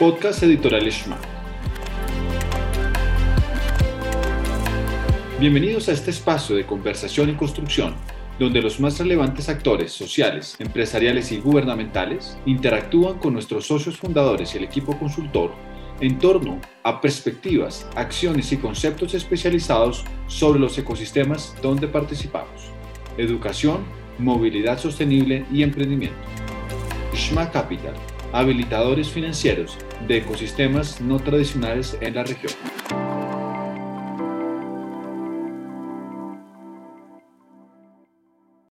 Podcast Editorial Schma. Bienvenidos a este espacio de conversación y construcción, donde los más relevantes actores sociales, empresariales y gubernamentales interactúan con nuestros socios fundadores y el equipo consultor en torno a perspectivas, acciones y conceptos especializados sobre los ecosistemas donde participamos. Educación, movilidad sostenible y emprendimiento. Shma Capital, habilitadores financieros de ecosistemas no tradicionales en la región.